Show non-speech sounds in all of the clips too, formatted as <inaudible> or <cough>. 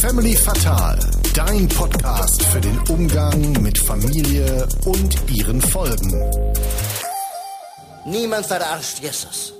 Family Fatal, dein Podcast für den Umgang mit Familie und ihren Folgen. Niemand verarscht Jesus.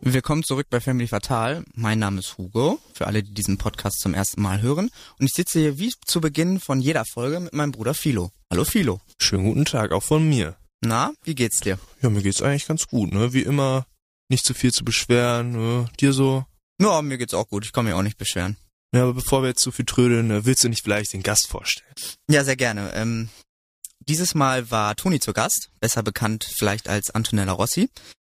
Willkommen zurück bei Family Fatal. Mein Name ist Hugo, für alle, die diesen Podcast zum ersten Mal hören. Und ich sitze hier wie zu Beginn von jeder Folge mit meinem Bruder Philo. Hallo Philo. Schönen guten Tag, auch von mir. Na, wie geht's dir? Ja, mir geht's eigentlich ganz gut, ne? Wie immer, nicht zu viel zu beschweren, ne? Dir so? Ja, mir geht's auch gut. Ich kann mich auch nicht beschweren. Ja, aber bevor wir jetzt zu viel trödeln, ne, willst du nicht vielleicht den Gast vorstellen? Ja, sehr gerne. Ähm, dieses Mal war Toni zu Gast, besser bekannt vielleicht als Antonella Rossi.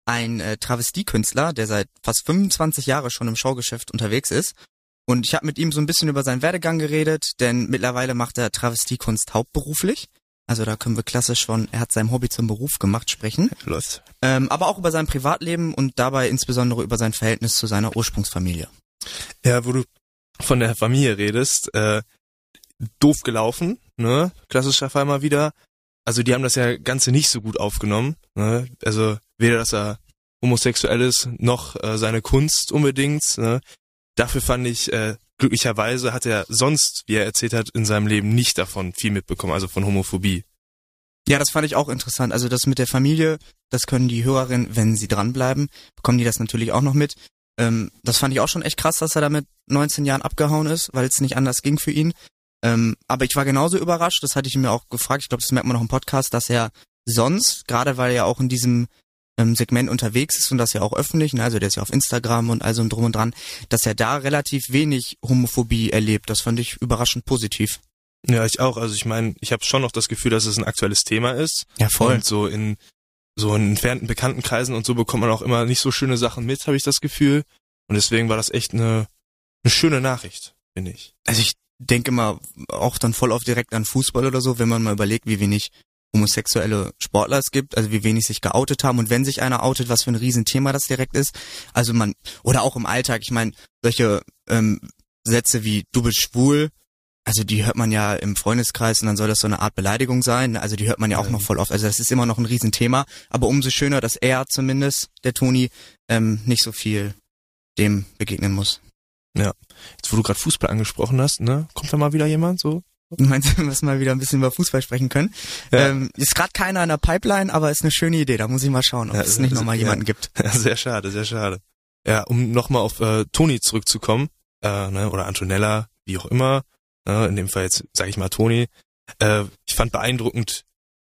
Ein äh, Travestiekünstler, der seit fast 25 Jahren schon im Showgeschäft unterwegs ist. Und ich habe mit ihm so ein bisschen über seinen Werdegang geredet, denn mittlerweile macht er Travestiekunst hauptberuflich. Also da können wir klassisch von, er hat sein Hobby zum Beruf gemacht, sprechen. Läuft. Ähm, aber auch über sein Privatleben und dabei insbesondere über sein Verhältnis zu seiner Ursprungsfamilie. Ja, wo du von der Familie redest, äh, doof gelaufen, ne? Klassischer Fall mal wieder. Also die haben das ja Ganze nicht so gut aufgenommen, ne? Also weder, dass er homosexuell ist, noch äh, seine Kunst unbedingt, ne? Dafür fand ich, äh, glücklicherweise hat er sonst, wie er erzählt hat, in seinem Leben nicht davon viel mitbekommen, also von Homophobie. Ja, das fand ich auch interessant. Also das mit der Familie, das können die Hörerinnen, wenn sie dranbleiben, bekommen die das natürlich auch noch mit. Ähm, das fand ich auch schon echt krass, dass er da mit 19 Jahren abgehauen ist, weil es nicht anders ging für ihn. Ähm, aber ich war genauso überrascht, das hatte ich mir auch gefragt, ich glaube, das merkt man noch im Podcast, dass er sonst, gerade weil er auch in diesem ähm, Segment unterwegs ist und das ja auch öffentlich, ne, also der ist ja auf Instagram und also drum und dran, dass er da relativ wenig Homophobie erlebt. Das fand ich überraschend positiv. Ja, ich auch. Also ich meine, ich habe schon noch das Gefühl, dass es ein aktuelles Thema ist. Ja, Und so in so in entfernten Bekanntenkreisen und so bekommt man auch immer nicht so schöne Sachen mit, habe ich das Gefühl. Und deswegen war das echt eine, eine schöne Nachricht, finde ich. Also ich denke mal auch dann voll auf direkt an Fußball oder so, wenn man mal überlegt, wie wenig homosexuelle Sportler es gibt, also wie wenig sich geoutet haben und wenn sich einer outet, was für ein Riesenthema das direkt ist. Also man, oder auch im Alltag, ich meine, solche ähm, Sätze wie du bist schwul, also die hört man ja im Freundeskreis und dann soll das so eine Art Beleidigung sein. Also die hört man ja auch Ja. noch voll oft. Also das ist immer noch ein Riesenthema. Aber umso schöner, dass er zumindest, der Toni, ähm, nicht so viel dem begegnen muss. Jetzt, wo du gerade Fußball angesprochen hast, ne, kommt da mal wieder jemand so? <laughs> Du meinst, dass wir mal wieder ein bisschen über Fußball sprechen können? Ja. Ähm, ist gerade keiner in der Pipeline, aber ist eine schöne Idee. Da muss ich mal schauen, ob Ja, es nicht also, nochmal ja. jemanden gibt. <laughs> sehr schade, sehr schade. Ja, um nochmal auf äh, Toni zurückzukommen, äh, ne, oder Antonella, wie auch immer, äh, in dem Fall jetzt sage ich mal Toni. Äh, ich fand beeindruckend,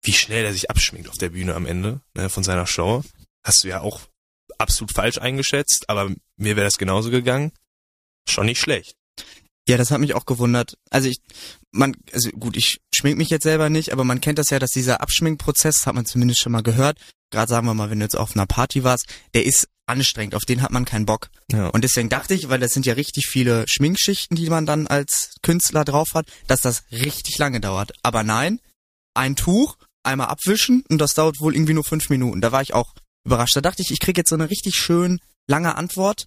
wie schnell er sich abschminkt auf der Bühne am Ende ne, von seiner Show. Hast du ja auch absolut falsch eingeschätzt, aber mir wäre das genauso gegangen. Schon nicht schlecht. Ja, das hat mich auch gewundert. Also ich, man, also gut, ich schmink mich jetzt selber nicht, aber man kennt das ja, dass dieser Abschminkprozess, hat man zumindest schon mal gehört, gerade sagen wir mal, wenn du jetzt auf einer Party warst, der ist anstrengend, auf den hat man keinen Bock. Ja. Und deswegen dachte ich, weil das sind ja richtig viele Schminkschichten, die man dann als Künstler drauf hat, dass das richtig lange dauert. Aber nein, ein Tuch, einmal abwischen und das dauert wohl irgendwie nur fünf Minuten. Da war ich auch überrascht. Da dachte ich, ich krieg jetzt so eine richtig schön lange Antwort.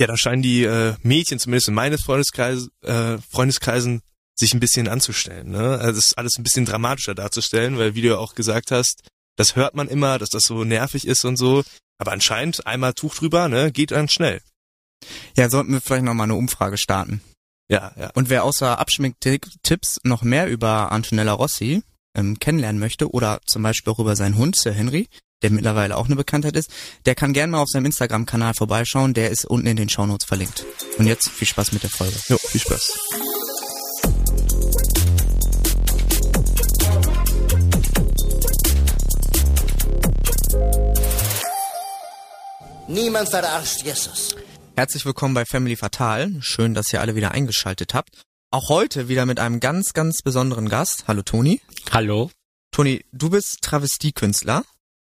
Ja, da scheinen die äh, Mädchen, zumindest in meines Freundeskreis, äh, Freundeskreisen, sich ein bisschen anzustellen. Ne? Also das ist alles ein bisschen dramatischer darzustellen, weil wie du ja auch gesagt hast, das hört man immer, dass das so nervig ist und so. Aber anscheinend einmal Tuch drüber, ne, geht dann schnell. Ja, sollten wir vielleicht noch mal eine Umfrage starten. Ja, ja. Und wer außer Abschminktipps noch mehr über Antonella Rossi ähm, kennenlernen möchte oder zum Beispiel auch über seinen Hund, Sir Henry, der mittlerweile auch eine Bekanntheit ist, der kann gerne mal auf seinem Instagram-Kanal vorbeischauen, der ist unten in den Shownotes verlinkt. Und jetzt viel Spaß mit der Folge. Jo, viel Spaß. Niemand verarscht Jesus. Herzlich willkommen bei Family Fatal. Schön, dass ihr alle wieder eingeschaltet habt. Auch heute wieder mit einem ganz, ganz besonderen Gast. Hallo Toni. Hallo. Toni, du bist Travestiekünstler.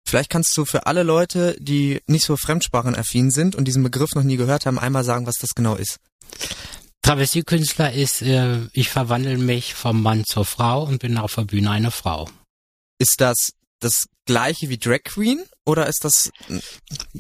Vielleicht kannst du für alle Leute, die nicht so fremdsprachenaffin sind und diesen Begriff noch nie gehört haben, einmal sagen, was das genau ist. Travestiekünstler ist, äh, ich verwandle mich vom Mann zur Frau und bin auf der Bühne eine Frau. Ist das das gleiche wie Drag Queen oder ist das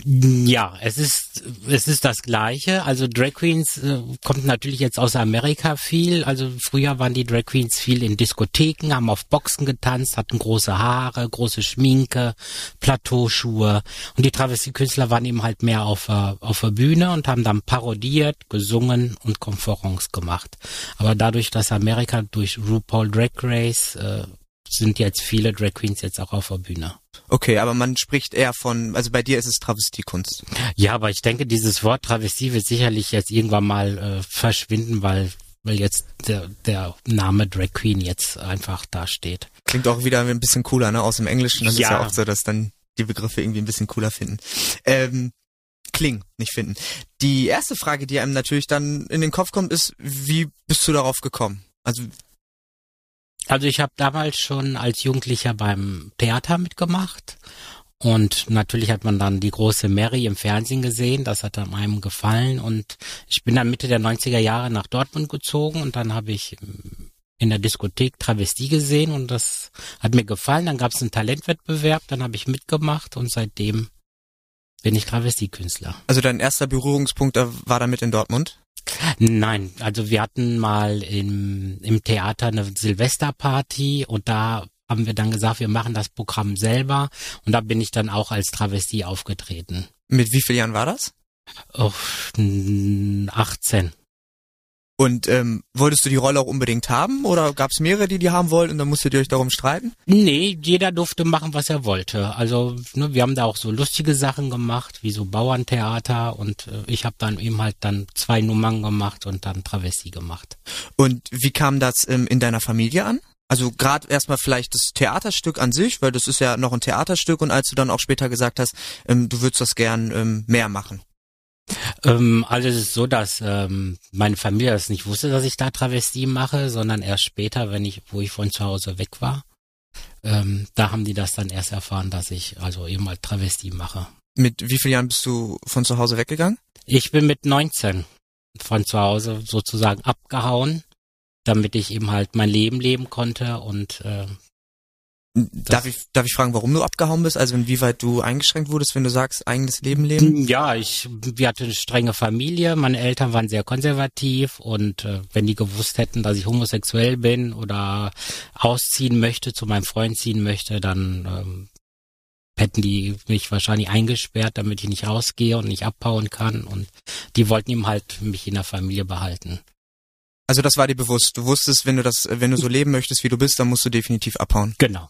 Ja, es ist es ist das gleiche. Also Drag Queens äh, kommt natürlich jetzt aus Amerika viel. Also früher waren die Drag Queens viel in Diskotheken, haben auf Boxen getanzt, hatten große Haare, große Schminke, Plateauschuhe und die Travestiekünstler waren eben halt mehr auf auf der Bühne und haben dann parodiert, gesungen und Konferenz gemacht. Aber dadurch, dass Amerika durch RuPaul Drag Race äh, sind jetzt viele Drag Queens jetzt auch auf der Bühne. Okay, aber man spricht eher von, also bei dir ist es Travestiekunst. Ja, aber ich denke, dieses Wort Travestie wird sicherlich jetzt irgendwann mal äh, verschwinden, weil weil jetzt der, der Name Drag Queen jetzt einfach da steht. Klingt auch wieder ein bisschen cooler, ne? Aus dem Englischen. Das Ja. ist ja oft so, dass dann die Begriffe irgendwie ein bisschen cooler finden. Ähm, klingen, nicht finden. Die erste Frage, die einem natürlich dann in den Kopf kommt, ist, wie bist du darauf gekommen? Also, Also ich habe damals schon als Jugendlicher beim Theater mitgemacht. Und natürlich hat man dann die große Mary im Fernsehen gesehen, das hat dann einem gefallen. Und ich bin dann Mitte der 90er Jahre nach Dortmund gezogen. Und dann habe ich ähm, in der Diskothek Travestie gesehen. Und das hat mir gefallen. Dann gab es einen Talentwettbewerb, dann habe ich mitgemacht. Und seitdem bin ich Travestiekünstler. also dein erster Berührungspunkt äh, war damit in Dortmund? Nein, also wir hatten mal im, im Theater eine Silvesterparty und da haben wir dann gesagt, wir machen das Programm selber und da bin ich dann auch als Travestie aufgetreten. Mit wie vielen Jahren war das? Oh, n- 18. Und ähm, wolltest du die Rolle auch unbedingt haben oder gab es mehrere, die die haben wollten und dann musstet ihr euch darum streiten? Nee, jeder durfte machen, was er wollte. Also ne, wir haben da auch so lustige Sachen gemacht, wie so Bauerntheater und äh, ich habe dann eben halt dann zwei Nummern gemacht und dann Travestie gemacht. Und wie kam das ähm, in deiner Familie an? Also gerade erstmal vielleicht das Theaterstück an sich, weil das ist ja noch ein Theaterstück und als du dann auch später gesagt hast, ähm, du würdest das gern ähm, mehr machen. Ähm, also es ist so, dass ähm, meine Familie das nicht wusste, dass ich da Travestie mache, sondern erst später, wenn ich, wo ich von zu Hause weg war, ähm, da haben die das dann erst erfahren, dass ich also eben mal Travestie mache. Mit wie vielen Jahren bist du von zu Hause weggegangen? Ich bin mit 19 von zu Hause sozusagen abgehauen, damit ich eben halt mein Leben leben konnte und äh, Darf ich, darf ich fragen, warum du abgehauen bist? Also inwieweit du eingeschränkt wurdest, wenn du sagst, eigenes Leben leben? Ja, ich, wir hatten eine strenge Familie. Meine Eltern waren sehr konservativ und äh, wenn die gewusst hätten, dass ich homosexuell bin oder ausziehen möchte, zu meinem Freund ziehen möchte, dann ähm, hätten die mich wahrscheinlich eingesperrt, damit ich nicht rausgehe und nicht abhauen kann. Und die wollten ihm halt mich in der Familie behalten. Also das war dir bewusst. Du wusstest, wenn du das, wenn du so leben möchtest, wie du bist, dann musst du definitiv abhauen. Genau.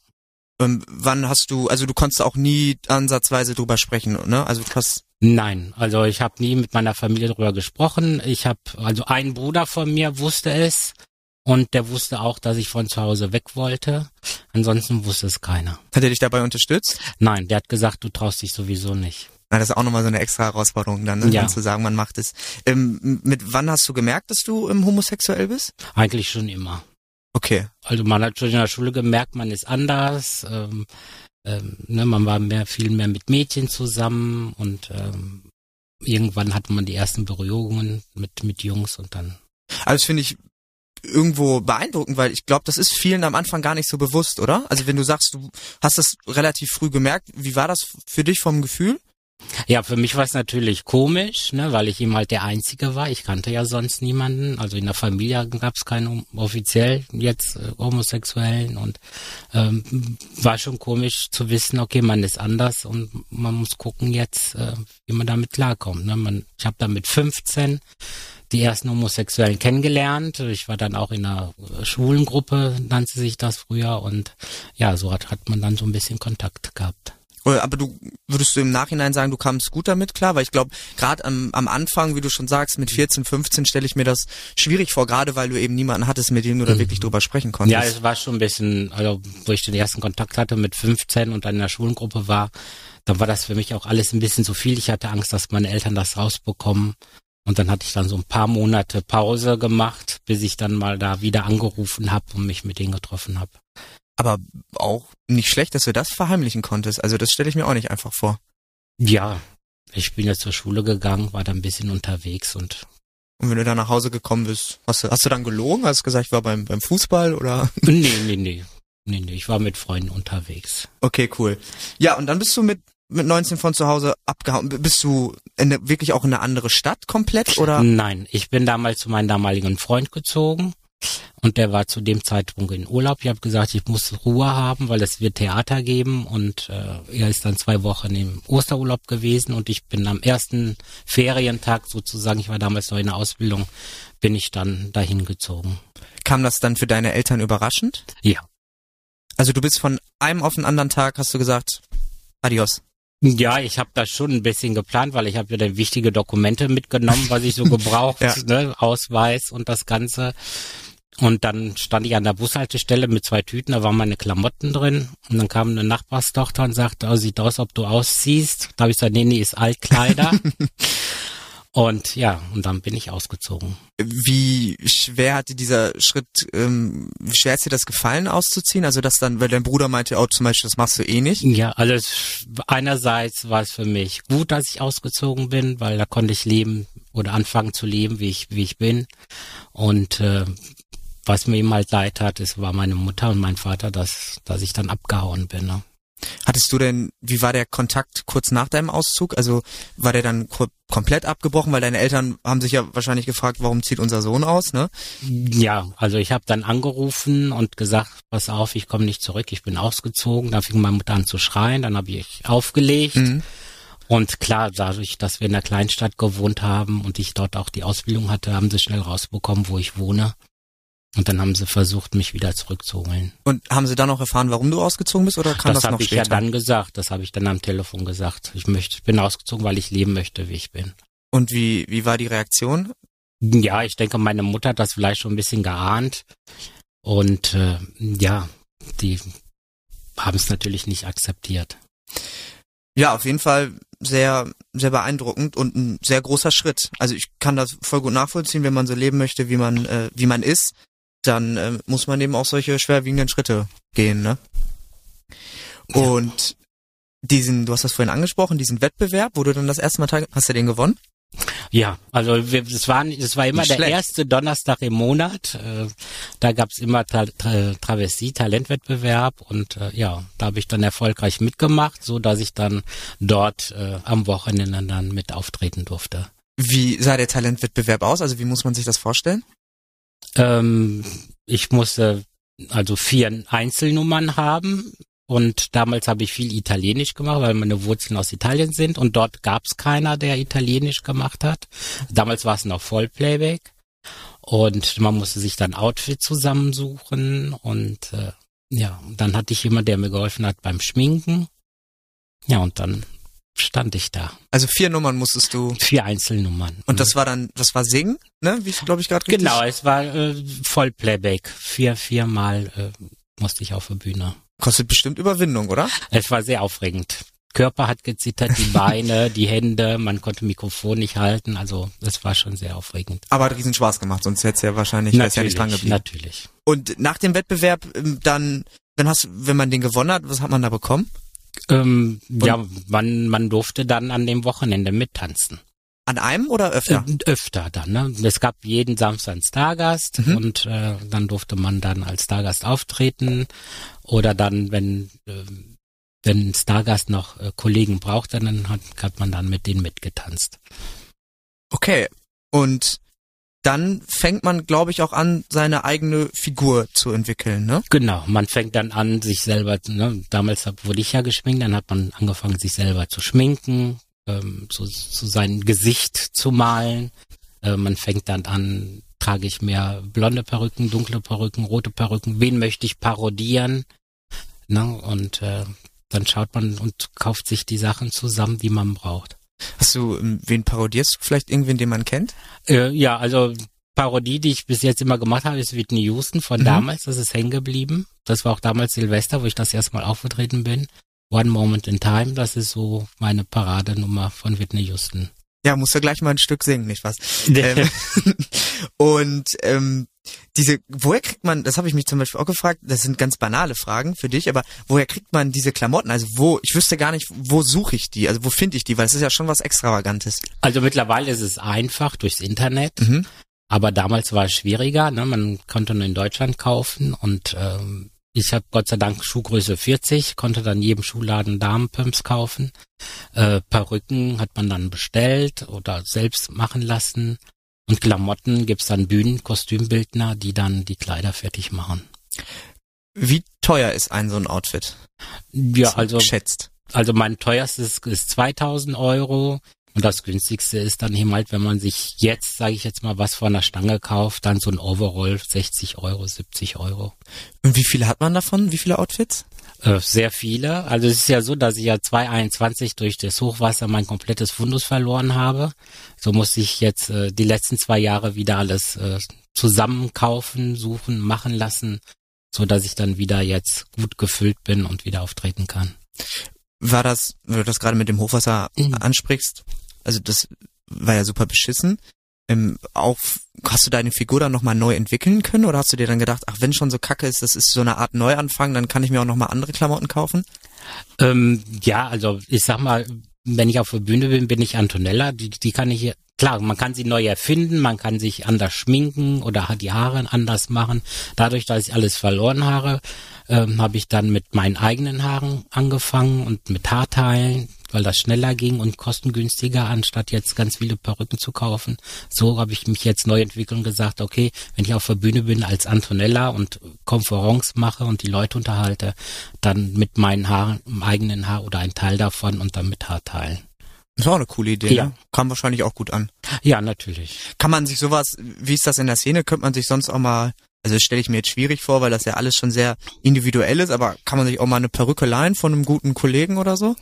Ähm, wann hast du, also du konntest auch nie ansatzweise drüber sprechen, ne? Also du hast, Nein, also ich habe nie mit meiner Familie darüber gesprochen. Ich habe, also ein Bruder von mir wusste es und der wusste auch, dass ich von zu Hause weg wollte. Ansonsten wusste es keiner. hat er dich dabei unterstützt? Nein, der hat gesagt, du traust dich sowieso nicht. Na, das ist auch nochmal so eine extra Herausforderung dann, ne? Ja. Dann zu sagen, man macht es. Ähm, mit wann hast du gemerkt, dass du ähm, homosexuell bist? Eigentlich schon immer. Okay. Also man hat schon in der Schule gemerkt, man ist anders. Ähm, ähm, ne, man war mehr, viel mehr mit Mädchen zusammen und ähm, irgendwann hatte man die ersten Berührungen mit mit Jungs und dann. Also finde ich irgendwo beeindruckend, weil ich glaube, das ist vielen am Anfang gar nicht so bewusst, oder? Also wenn du sagst, du hast das relativ früh gemerkt, wie war das für dich vom Gefühl? Ja, für mich war es natürlich komisch, ne, weil ich eben halt der Einzige war. Ich kannte ja sonst niemanden. Also in der Familie gab es keinen offiziell jetzt äh, Homosexuellen und ähm, war schon komisch zu wissen, okay, man ist anders und man muss gucken jetzt, äh, wie man damit klarkommt. Ne? Man, ich habe dann mit 15 die ersten Homosexuellen kennengelernt. Ich war dann auch in einer äh, Schwulengruppe, nannte sich das früher und ja, so hat, hat man dann so ein bisschen Kontakt gehabt. Aber du würdest du im Nachhinein sagen, du kamst gut damit klar, weil ich glaube, gerade am, am Anfang, wie du schon sagst, mit 14, 15 stelle ich mir das schwierig vor, gerade weil du eben niemanden hattest, mit dem du da wirklich drüber sprechen konntest. Ja, es war schon ein bisschen, also wo ich den ersten Kontakt hatte mit 15 und dann in der Schulengruppe war, dann war das für mich auch alles ein bisschen zu viel. Ich hatte Angst, dass meine Eltern das rausbekommen. Und dann hatte ich dann so ein paar Monate Pause gemacht, bis ich dann mal da wieder angerufen habe und mich mit denen getroffen habe. Aber auch nicht schlecht, dass du das verheimlichen konntest. Also das stelle ich mir auch nicht einfach vor. Ja, ich bin jetzt zur Schule gegangen, war da ein bisschen unterwegs und Und wenn du dann nach Hause gekommen bist, hast du, hast du dann gelogen? Hast du gesagt, ich war beim, beim Fußball oder? <laughs> nee, nee, nee. nee, nee, ich war mit Freunden unterwegs. Okay, cool. Ja, und dann bist du mit mit 19 von zu Hause abgehauen. Bist du in eine, wirklich auch in eine andere Stadt komplett oder? Nein, ich bin damals zu meinem damaligen Freund gezogen und der war zu dem Zeitpunkt in Urlaub. Ich habe gesagt, ich muss Ruhe haben, weil es wird Theater geben und äh, er ist dann zwei Wochen im Osterurlaub gewesen und ich bin am ersten Ferientag sozusagen, ich war damals noch in der Ausbildung, bin ich dann dahin gezogen. Kam das dann für deine Eltern überraschend? Ja. Also du bist von einem auf den anderen Tag, hast du gesagt, adios. Ja, ich habe das schon ein bisschen geplant, weil ich habe ja dann wichtige Dokumente mitgenommen, was ich so <laughs> gebraucht, Ja. ne, Ausweis und das Ganze. Und dann stand ich an der Bushaltestelle mit zwei Tüten, da waren meine Klamotten drin. Und dann kam eine Nachbarstochter und sagte, oh, sieht aus, ob du ausziehst. Da habe ich gesagt, nee, nee, ist Altkleider. <laughs> und ja, und dann bin ich ausgezogen. Wie schwer hat dir dieser Schritt, ähm, wie schwer ist dir das gefallen auszuziehen? Also das dann, weil dein Bruder meinte, oh zum Beispiel, das machst du eh nicht. Ja, also es, einerseits war es für mich gut, dass ich ausgezogen bin, weil da konnte ich leben oder anfangen zu leben, wie ich, wie ich bin. Und äh, was mir eben halt leid hat, es war meine Mutter und mein Vater, dass, dass ich dann abgehauen bin. Ne? Hattest du denn, wie war der Kontakt kurz nach deinem Auszug? Also war der dann ko komplett abgebrochen, weil deine Eltern haben sich ja wahrscheinlich gefragt, warum zieht unser Sohn aus, ne? Ja, also ich habe dann angerufen und gesagt, pass auf, ich komme nicht zurück, ich bin ausgezogen. Dann fing meine Mutter an zu schreien, dann habe ich aufgelegt. Mhm. Und klar, dadurch, dass wir in der Kleinstadt gewohnt haben und ich dort auch die Ausbildung hatte, haben sie schnell rausbekommen, wo ich wohne. Und dann haben sie versucht, mich wieder zurückzuholen. Und haben sie dann auch erfahren, warum du ausgezogen bist oder kam das, das noch habe ich später? ja dann gesagt, das habe ich dann am Telefon gesagt. Ich möchte, ich bin ausgezogen, weil ich leben möchte, wie ich bin. Und wie, wie war die Reaktion? Ja, ich denke, meine Mutter hat das vielleicht schon ein bisschen geahnt. Und äh, ja, die haben es natürlich nicht akzeptiert. Ja, auf jeden Fall sehr, sehr beeindruckend und ein sehr großer Schritt. Also ich kann das voll gut nachvollziehen, wenn man so leben möchte, wie man, äh, wie man ist, dann äh, muss man eben auch solche schwerwiegenden Schritte gehen, ne? Und diesen, du hast das vorhin angesprochen, diesen Wettbewerb, wo du dann das erste Mal teil, hast du den gewonnen? Ja, also wir, es war, es war immer Nicht der schlecht. erste Donnerstag im Monat. Äh, da gab's immer Tra Tra Travestie, Talentwettbewerb und äh, ja, da habe ich dann erfolgreich mitgemacht, so dass ich dann dort äh, am Wochenende dann mit auftreten durfte. Wie sah der Talentwettbewerb aus? Also wie muss man sich das vorstellen? Ähm, ich musste also vier Einzelnummern haben und damals habe ich viel Italienisch gemacht, weil meine Wurzeln aus Italien sind und dort gab es keiner, der Italienisch gemacht hat. Damals war es noch Vollplayback und man musste sich dann Outfit zusammensuchen und äh, ja, dann hatte ich jemand, der mir geholfen hat beim Schminken. Ja, und dann stand ich da. Also vier Nummern musstest du. Vier Einzelnummern. Und das war dann, das war Singen, ne? Wie ich glaube ich gerade richtig. Genau, es war äh, Vollplayback. Vier, viermal äh, musste ich auf der Bühne. Kostet bestimmt Überwindung, oder? Es war sehr aufregend. Körper hat gezittert, die <laughs> Beine, die Hände, man konnte Mikrofon nicht halten, also das war schon sehr aufregend. Aber hat riesen Spaß gemacht, sonst hättest du ja wahrscheinlich, wärst ja nicht dran geblieben. natürlich. Und nach dem Wettbewerb ähm, dann, dann hast, wenn man den gewonnen hat, was hat man da bekommen? Ähm, ja, man, man durfte dann an dem Wochenende mittanzen. An einem oder öfter? Äh, öfter dann, ne? Es gab jeden Samstag einen Stargast Mhm. und äh, dann durfte man dann als Stargast auftreten oder dann, wenn äh, wenn ein Stargast noch äh, Kollegen brauchte, dann hat, hat man dann mit denen mitgetanzt. Okay. Und dann fängt man, glaube ich, auch an, seine eigene Figur zu entwickeln, ne? Genau, man fängt dann an, sich selber, ne, damals wurde ich ja geschminkt, dann hat man angefangen, sich selber zu schminken, ähm, so, so sein Gesicht zu malen. Äh, man fängt dann an, trage ich mehr blonde Perücken, dunkle Perücken, rote Perücken, wen möchte ich parodieren? Ne, und äh, dann schaut man und kauft sich die Sachen zusammen, die man braucht. Hast du, ähm, wen parodierst du? Vielleicht irgendwen, den man kennt? Äh, ja, also Parodie, die ich bis jetzt immer gemacht habe, ist Whitney Houston von Mhm. damals. Das ist hängen geblieben. Das war auch damals Silvester, wo ich das erste Mal aufgetreten bin. One Moment in Time, das ist so meine Paradenummer von Whitney Houston. Ja, musst du gleich mal ein Stück singen, nicht was? ähm, <laughs> und ähm, diese, woher kriegt man, das habe ich mich zum Beispiel auch gefragt, das sind ganz banale Fragen für dich, aber woher kriegt man diese Klamotten? Also wo, ich wüsste gar nicht, wo suche ich die, also wo finde ich die, weil es ist ja schon was Extravagantes. Also mittlerweile ist es einfach durchs Internet, Mhm. aber damals war es schwieriger. Ne? Man konnte nur in Deutschland kaufen und ähm, ich habe Gott sei Dank Schuhgröße 40, konnte dann jedem Schuhladen Damenpumps kaufen. Äh, Perücken hat man dann bestellt oder selbst machen lassen. Und Klamotten gibt's dann Bühnen, Kostümbildner, die dann die Kleider fertig machen. Wie teuer ist ein so ein Outfit? Ja, also, Geschätzt. also mein teuerstes ist 2000 Euro. Und das günstigste ist dann eben halt, wenn man sich jetzt, sage ich jetzt mal, was von der Stange kauft, dann so ein Overall 60 Euro, 70 Euro. Und wie viele hat man davon? Wie viele Outfits? Äh, sehr viele. Also es ist ja so, dass ich ja 2021 durch das Hochwasser mein komplettes Fundus verloren habe. So musste ich jetzt äh, die letzten zwei Jahre wieder alles äh, zusammenkaufen, suchen, machen lassen, so dass ich dann wieder jetzt gut gefüllt bin und wieder auftreten kann. War das, wenn du das gerade mit dem Hochwasser Mhm. ansprichst, also das war ja super beschissen. Ähm, auch, hast du deine Figur dann nochmal neu entwickeln können oder hast du dir dann gedacht, ach, wenn schon so kacke ist, das ist so eine Art Neuanfang, dann kann ich mir auch nochmal andere Klamotten kaufen? Ähm, ja, also ich sag mal, wenn ich auf der Bühne bin, bin ich Antonella. Die, die kann ich, klar, man kann sie neu erfinden, man kann sich anders schminken oder die Haare anders machen. Dadurch, dass ich alles verloren habe, ähm, habe ich dann mit meinen eigenen Haaren angefangen und mit Haarteilen, weil das schneller ging und kostengünstiger, anstatt jetzt ganz viele Perücken zu kaufen. So habe ich mich jetzt neu entwickelt und gesagt, okay, wenn ich auf der Bühne bin als Antonella und Konferenz mache und die Leute unterhalte, dann mit meinen Haaren, eigenen Haar oder ein Teil davon und dann mit Haarteilen. Das war auch eine coole Idee, Ja. ne? Kam wahrscheinlich auch gut an. Ja, natürlich. Kann man sich sowas, wie ist das in der Szene, könnte man sich sonst auch mal, also das stelle ich mir jetzt schwierig vor, weil das ja alles schon sehr individuell ist, aber kann man sich auch mal eine Perücke leihen von einem guten Kollegen oder so?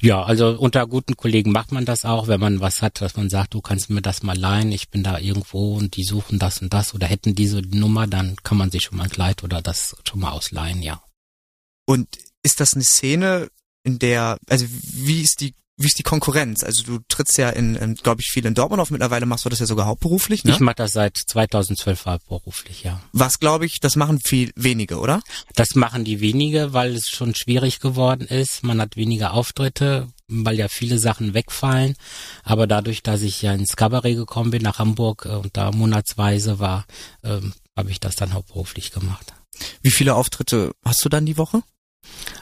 Ja, also unter guten Kollegen macht man das auch, wenn man was hat, dass man sagt, du kannst mir das mal leihen, ich bin da irgendwo und die suchen das und das oder hätten diese Nummer, dann kann man sich schon mal ein Kleid oder das schon mal ausleihen, ja. Und ist das eine Szene, in der, also wie ist die, wie ist die Konkurrenz? Also du trittst ja in, in glaube ich, viel in Dortmund auf, mittlerweile machst du das ja sogar hauptberuflich, ne? Ich mache das seit 2012 hauptberuflich, ja. Was glaube ich, das machen viel wenige, oder? Das machen die wenige, weil es schon schwierig geworden ist. Man hat weniger Auftritte, weil ja viele Sachen wegfallen. Aber dadurch, dass ich ja ins Kabarett gekommen bin nach Hamburg äh, und da monatsweise war, ähm, habe ich das dann hauptberuflich gemacht. Wie viele Auftritte hast du dann die Woche?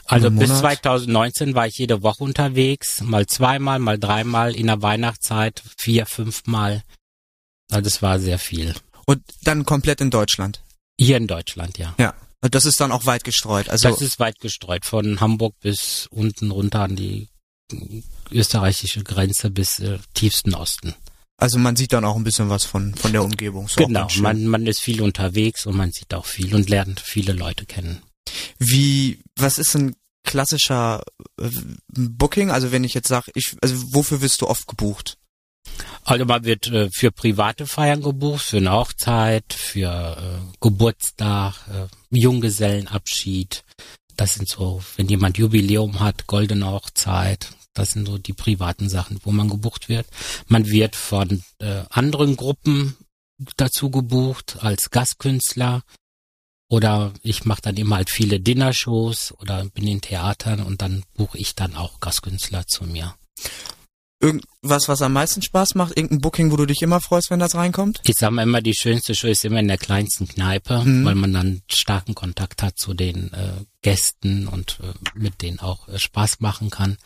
Also bis Monat? 2019 war ich jede Woche unterwegs, mal zweimal, mal dreimal in der Weihnachtszeit, vier, fünfmal. Also das war sehr viel. Und dann komplett in Deutschland. Hier in Deutschland, ja. Ja. Und das ist dann auch weit gestreut. Also das ist weit gestreut, von Hamburg bis unten runter an die österreichische Grenze bis äh, tiefsten Osten. Also man sieht dann auch ein bisschen was von, von der Umgebung. Auch genau, man, man ist viel unterwegs und man sieht auch viel und lernt viele Leute kennen. Wie, was ist ein klassischer äh, Booking? Also wenn ich jetzt sage, ich, also wofür wirst du oft gebucht? Also man wird äh, für private Feiern gebucht, für eine Hochzeit, für äh, Geburtstag, äh, Junggesellenabschied. Das sind so, wenn jemand Jubiläum hat, goldene Hochzeit. Das sind so die privaten Sachen, wo man gebucht wird. Man wird von äh, anderen Gruppen dazu gebucht als Gastkünstler. Oder ich mache dann immer halt viele Dinnershows oder bin in Theatern und dann buche ich dann auch Gastkünstler zu mir. Irgendwas, was am meisten Spaß macht? Irgendein Booking, wo du dich immer freust, wenn das reinkommt? Ich sag mal immer, die schönste Show ist immer in der kleinsten Kneipe, Mhm. weil man dann starken Kontakt hat zu den äh, Gästen und äh, mit denen auch äh, Spaß machen kann.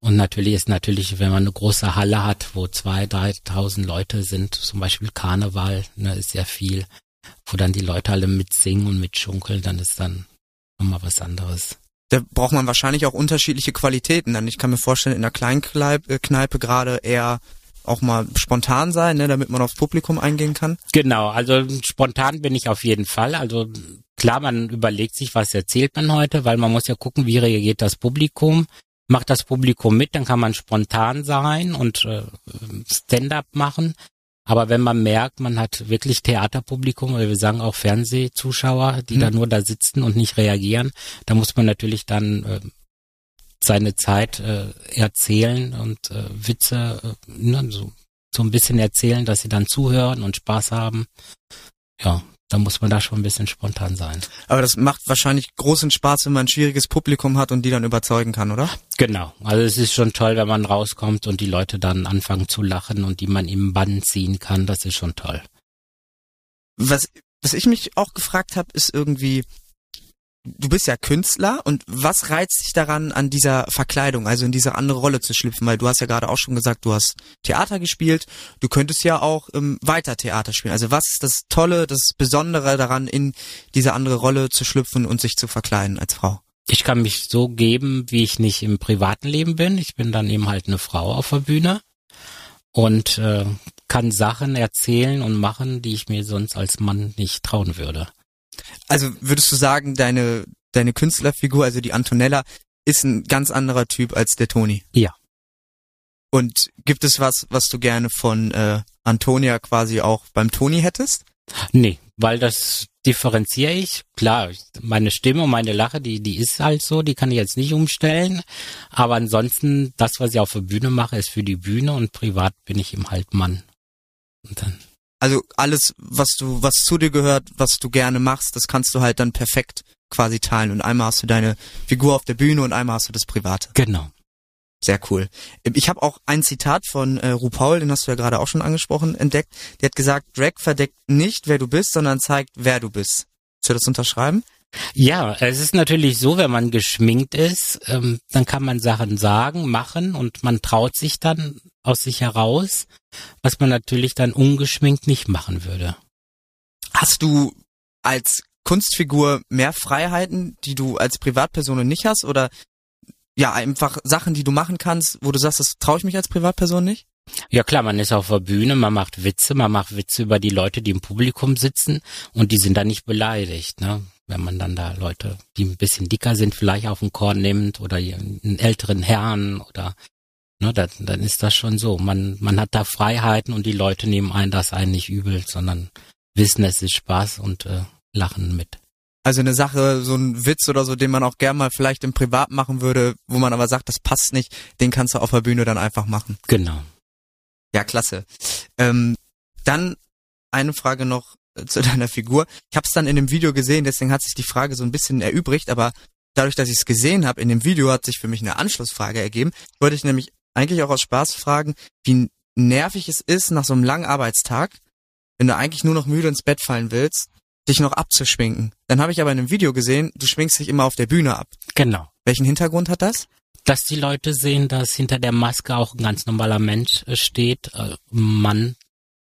Und natürlich ist natürlich, wenn man eine große Halle hat, wo zwei, dreitausend Leute sind, zum Beispiel Karneval, ne, ist sehr viel, wo dann die Leute alle mitsingen und mitschunkeln, dann ist dann nochmal was anderes. Da braucht man wahrscheinlich auch unterschiedliche Qualitäten. Dann ich kann mir vorstellen, in der Kleinkneipe äh, Kneipe gerade eher auch mal spontan sein, ne, damit man aufs Publikum eingehen kann. Genau, also spontan bin ich auf jeden Fall. Also klar, man überlegt sich, was erzählt man heute, weil man muss ja gucken, wie reagiert das Publikum. Macht das Publikum mit, dann kann man spontan sein und äh, Stand-up machen. Aber wenn man merkt, man hat wirklich Theaterpublikum oder wir sagen auch Fernsehzuschauer, die Mhm. da nur da sitzen und nicht reagieren, da muss man natürlich dann äh, seine Zeit äh, erzählen und äh, Witze äh, ne, so, so ein bisschen erzählen, dass sie dann zuhören und Spaß haben. Ja, da muss man da schon ein bisschen spontan sein. Aber das macht wahrscheinlich großen Spaß, wenn man ein schwieriges Publikum hat und die dann überzeugen kann, oder? Genau. Also es ist schon toll, wenn man rauskommt und die Leute dann anfangen zu lachen und die man im Bann ziehen kann. Das ist schon toll. Was, was ich mich auch gefragt habe, ist irgendwie, du bist ja Künstler und was reizt dich daran, an dieser Verkleidung, also in diese andere Rolle zu schlüpfen? Weil du hast ja gerade auch schon gesagt, du hast Theater gespielt, du könntest ja auch ähm, weiter Theater spielen. Also was ist das Tolle, das Besondere daran, in diese andere Rolle zu schlüpfen und sich zu verkleiden als Frau? Ich kann mich so geben, wie ich nicht im privaten Leben bin. Ich bin dann eben halt eine Frau auf der Bühne und äh, kann Sachen erzählen und machen, die ich mir sonst als Mann nicht trauen würde. Also würdest du sagen, deine, deine Künstlerfigur, also die Antonella, ist ein ganz anderer Typ als der Toni? Ja. Und gibt es was, was du gerne von äh, Antonia quasi auch beim Toni hättest? Nee, weil das differenziere ich. Klar, meine Stimme und meine Lache, die, die ist halt so, die kann ich jetzt nicht umstellen. Aber ansonsten, das, was ich auf der Bühne mache, ist für die Bühne und privat bin ich eben halt Mann. Und dann. Also alles, was du, was zu dir gehört, was du gerne machst, das kannst du halt dann perfekt quasi teilen. Und einmal hast du deine Figur auf der Bühne und einmal hast du das Private. Genau. Sehr cool. Ich habe auch ein Zitat von äh, RuPaul, den hast du ja gerade auch schon angesprochen, entdeckt. Die hat gesagt, Drag verdeckt nicht, wer du bist, sondern zeigt, wer du bist. Willst du das unterschreiben? Ja, es ist natürlich so, wenn man geschminkt ist, ähm, dann kann man Sachen sagen, machen und man traut sich dann aus sich heraus, was man natürlich dann ungeschminkt nicht machen würde. Hast du als Kunstfigur mehr Freiheiten, die du als Privatperson nicht hast? Oder ja, einfach Sachen, die du machen kannst, wo du sagst, das traue ich mich als Privatperson nicht? Ja klar, man ist auf der Bühne, man macht Witze, man macht Witze über die Leute, die im Publikum sitzen und die sind dann nicht beleidigt, ne? Wenn man dann da Leute, die ein bisschen dicker sind, vielleicht auf den Korn nimmt oder einen älteren Herrn oder ne, dann, dann ist das schon so. Man, man hat da Freiheiten und die Leute nehmen einen das einen nicht übel, sondern wissen, es ist Spaß und äh, lachen mit. Also eine Sache, so ein Witz oder so, den man auch gern mal vielleicht im Privat machen würde, wo man aber sagt, das passt nicht, den kannst du auf der Bühne dann einfach machen. Genau. Ja, klasse. Ähm, dann eine Frage noch zu <laughs> deiner Figur. Ich habe es dann in dem Video gesehen, deswegen hat sich die Frage so ein bisschen erübrigt, aber dadurch, dass ich es gesehen habe, in dem Video hat sich für mich eine Anschlussfrage ergeben. Wollte ich nämlich eigentlich auch aus Spaß fragen, wie nervig es ist nach so einem langen Arbeitstag, wenn du eigentlich nur noch müde ins Bett fallen willst, dich noch abzuschminken. Dann habe ich aber in einem Video gesehen, du schminkst dich immer auf der Bühne ab. Genau. Welchen Hintergrund hat das? Dass die Leute sehen, dass hinter der Maske auch ein ganz normaler Mensch äh, steht, äh, Mann,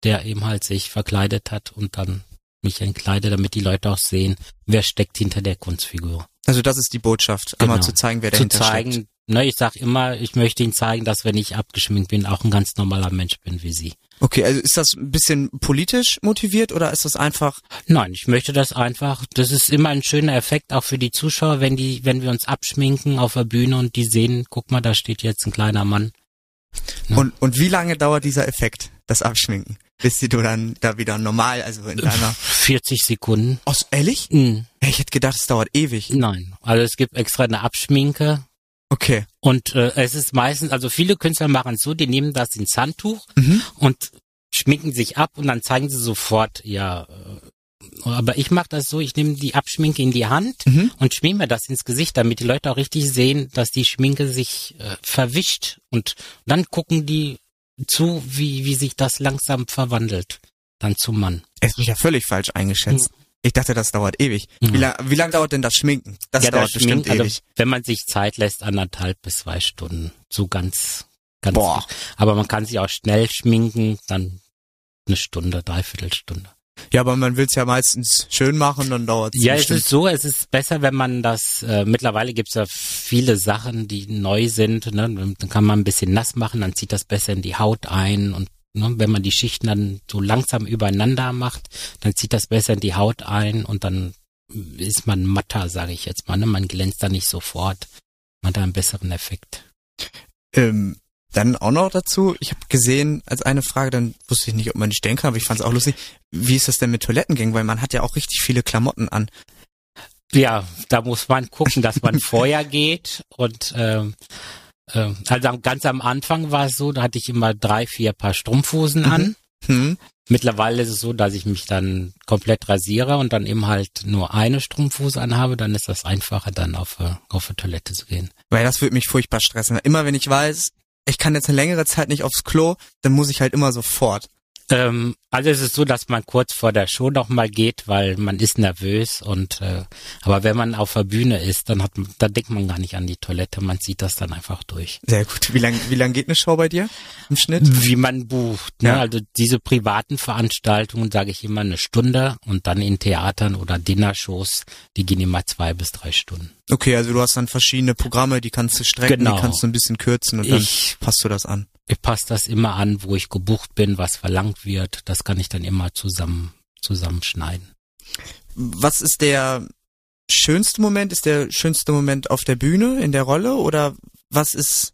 der eben halt sich verkleidet hat und dann mich entkleide, damit die Leute auch sehen, wer steckt hinter der Kunstfigur. Also das ist die Botschaft, einmal Genau. zu zeigen, wer Zu dahinter zeigen, steckt. ne, ich sag immer, ich möchte ihnen zeigen, dass wenn ich abgeschminkt bin, auch ein ganz normaler Mensch bin wie sie. Okay, also ist das ein bisschen politisch motiviert oder ist das einfach Nein, ich möchte das einfach. Das ist immer ein schöner Effekt auch für die Zuschauer, wenn die, wenn wir uns abschminken auf der Bühne und die sehen, guck mal, da steht jetzt ein kleiner Mann. Ja. und und wie lange dauert dieser Effekt, das Abschminken, bis du dann da wieder normal, also in deiner 40 Sekunden. Aus ehrlich? Hm, Ja, Ich hätte gedacht, es dauert ewig. nein, also es gibt extra eine Abschminke Okay. und äh, es ist meistens, also viele Künstler machen es so, die nehmen das ins Handtuch Mhm. und schminken sich ab und dann zeigen sie sofort, ja. Aber ich mache das so, ich nehme die Abschminke in die Hand Mhm. und schmier mir das ins Gesicht, damit die Leute auch richtig sehen, dass die Schminke sich äh, verwischt und dann gucken die zu, wie, wie sich das langsam verwandelt. Dann zum Mann. Er ist ja völlig falsch eingeschätzt. Ich dachte, das dauert ewig. Mhm. Wie, lang, wie lang dauert denn das Schminken? Das ja, dauert das bestimmt Schminken, also, ewig. wenn man sich Zeit lässt, anderthalb bis zwei Stunden. So ganz, ganz. Boah. Aber man kann sich auch schnell schminken, dann eine Stunde, dreiviertel Stunde. Ja, aber man will's ja meistens schön machen, dann dauert Ja, es ist so, es ist besser, wenn man das, äh, mittlerweile gibt's ja viele Sachen, die neu sind, ne? dann kann man ein bisschen nass machen, dann zieht das besser in die Haut ein und ne, wenn man die Schichten dann so langsam übereinander macht, dann zieht das besser in die Haut ein und dann ist man matter, sage ich jetzt mal, ne? man glänzt da nicht sofort, man hat da einen besseren Effekt. Ähm, dann auch noch dazu, ich habe gesehen, als eine Frage, dann wusste ich nicht, ob man die stellen kann, aber ich fand es auch lustig, wie ist das denn mit Toilettengängen, weil man hat ja auch richtig viele Klamotten an. Ja, da muss man gucken, dass man <laughs> vorher geht und ähm, äh, also am- ganz am Anfang war es so, da hatte ich immer drei, vier Paar Strumpfhosen Mhm. an. Hm? Mittlerweile ist es so, dass ich mich dann komplett rasiere und dann eben halt nur eine Strumpfhose anhabe, dann ist das einfacher, dann auf, äh, auf die Toilette zu gehen. Weil das würde mich furchtbar stressen. Immer wenn ich weiß, ich kann jetzt eine längere Zeit nicht aufs Klo, dann muss ich halt immer sofort. Ähm, also es ist so, dass man kurz vor der Show noch mal geht, weil man ist nervös und äh, aber wenn man auf der Bühne ist, dann hat dann denkt man gar nicht an die Toilette, man zieht das dann einfach durch. Sehr gut. Wie lang, wie lang geht eine Show bei dir im Schnitt? Wie man bucht, ne? Ja. Also diese privaten Veranstaltungen sage ich immer eine Stunde und dann in Theatern oder Dinnershows, die gehen immer zwei bis drei Stunden. Okay, also du hast dann verschiedene Programme, die kannst du strecken, Genau. die kannst du ein bisschen kürzen und Ich- dann passt du das an. Ich passe das immer an, wo ich gebucht bin, was verlangt wird. Das kann ich dann immer zusammen zusammenschneiden. Was ist der schönste Moment? Ist der schönste Moment auf der Bühne, in der Rolle? Oder was ist,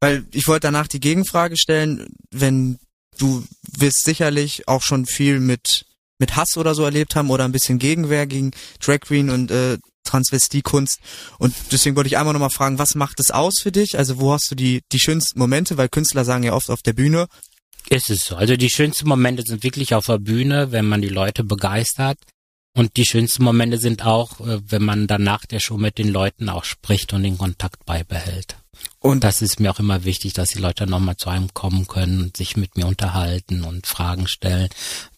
weil ich wollte danach die Gegenfrage stellen, wenn du wirst sicherlich auch schon viel mit, mit Hass oder so erlebt haben oder ein bisschen Gegenwehr gegen Drag Queen und äh, Transvestiekunst. Und deswegen wollte ich einmal nochmal fragen, was macht es aus für dich? Also wo hast du die, die schönsten Momente? Weil Künstler sagen ja oft auf der Bühne, Ist es so. Also die schönsten Momente sind wirklich auf der Bühne, wenn man die Leute begeistert. Und die schönsten Momente sind auch, äh, wenn man dann nach der Show mit den Leuten auch spricht und den Kontakt beibehält. Und das ist mir auch immer wichtig, dass die Leute nochmal zu einem kommen können und sich mit mir unterhalten und Fragen stellen.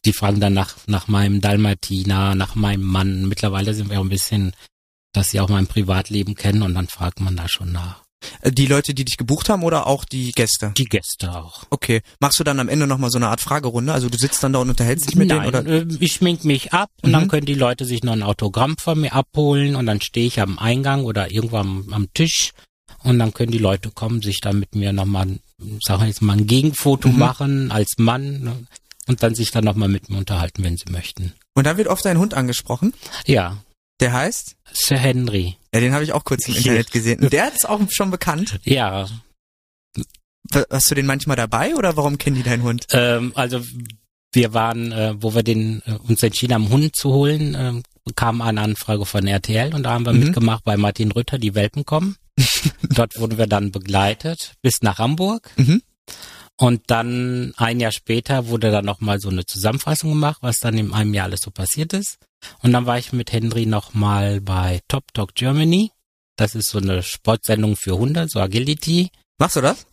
Die fragen dann nach, nach meinem Dalmatiner, nach meinem Mann. Mittlerweile sind wir auch ein bisschen, dass sie auch mein Privatleben kennen und dann fragt man da schon nach. äh, die Leute, die dich gebucht haben oder auch die Gäste? Die Gäste auch. Okay. Machst du dann am Ende nochmal so eine Art Fragerunde? Also du sitzt dann da und unterhältst dich mit Nein, denen? Oder? äh, ich schmink mich ab und Mhm. dann können die Leute sich noch ein Autogramm von mir abholen und dann stehe ich am Eingang oder irgendwo am, am Tisch und dann können die Leute kommen, sich dann mit mir nochmal, sagen wir jetzt mal, ein Gegenfoto Mhm. machen als Mann ne? und dann sich dann nochmal mit mir unterhalten, wenn sie möchten. Und dann wird oft dein Hund angesprochen. Ja, Der heißt? Sir Henry. Ja, den habe ich auch kurz im. Internet gesehen. Und der ist auch schon bekannt. Ja, Hast du den manchmal dabei oder warum kennen die deinen Hund? ähm, also wir waren, äh, wo wir den äh, uns entschieden haben, einen Hund zu holen, ähm, kam eine Anfrage von RTL und da haben wir Mhm. mitgemacht bei Martin Rütter, die Welpen kommen. <laughs> Dort wurden wir dann begleitet bis nach Hamburg. Mhm. Und dann ein Jahr später wurde dann nochmal so eine Zusammenfassung gemacht, was dann in einem Jahr alles so passiert ist. Und dann war ich mit Henry nochmal bei Top Talk Germany. Das ist so eine Sportsendung für Hunde, so Agility. Machst du das?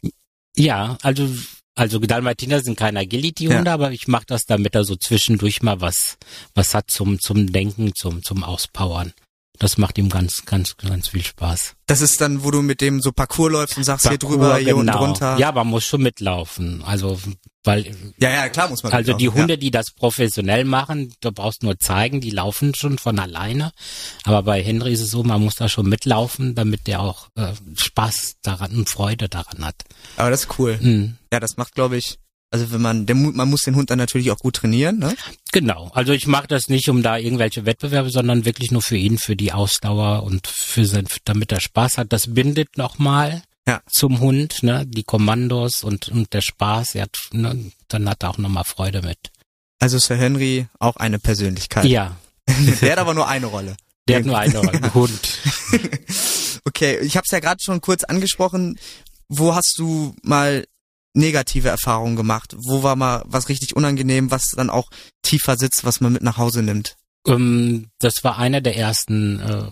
Ja, also also Dalmatiner sind keine Agility-Hunde, aber ich mache das, damit er so zwischendurch mal was was hat zum zum Denken, zum zum Auspowern. Das macht ihm ganz ganz ganz viel Spaß. Das ist dann, wo du mit dem so Parcours läufst und sagst hier Parcours, drüber, hier unten genau. drunter. Ja, man muss schon mitlaufen. Also weil ja, ja, klar muss man. also die mitlaufen, Hunde, die das professionell machen, du brauchst nur zeigen, die laufen schon von alleine. Aber bei Henry ist es so, man muss da schon mitlaufen, damit der auch äh, Spaß daran und Freude daran hat. Ja. Aber das ist cool. Mhm. Ja, das macht, glaube ich, also wenn man, der, man muss den Hund dann natürlich auch gut trainieren, ne? Genau. Also ich mache das nicht, um da irgendwelche Wettbewerbe, sondern wirklich nur für ihn, für die Ausdauer und für sein, damit er Spaß hat. Das bindet nochmal Ja. zum Hund, ne, die Kommandos und, und der Spaß. Er hat, ne, dann hat er auch nochmal Freude mit. Also Sir Henry auch eine Persönlichkeit. Ja. <laughs> Der hat aber nur eine Rolle. Der hat nur eine Rolle. Hund. <laughs> Okay, ich habe es ja gerade schon kurz angesprochen. Wo hast du mal negative Erfahrungen gemacht? Wo war mal was richtig unangenehm, was dann auch tiefer sitzt, was man mit nach Hause nimmt? Ähm, das war einer der ersten äh,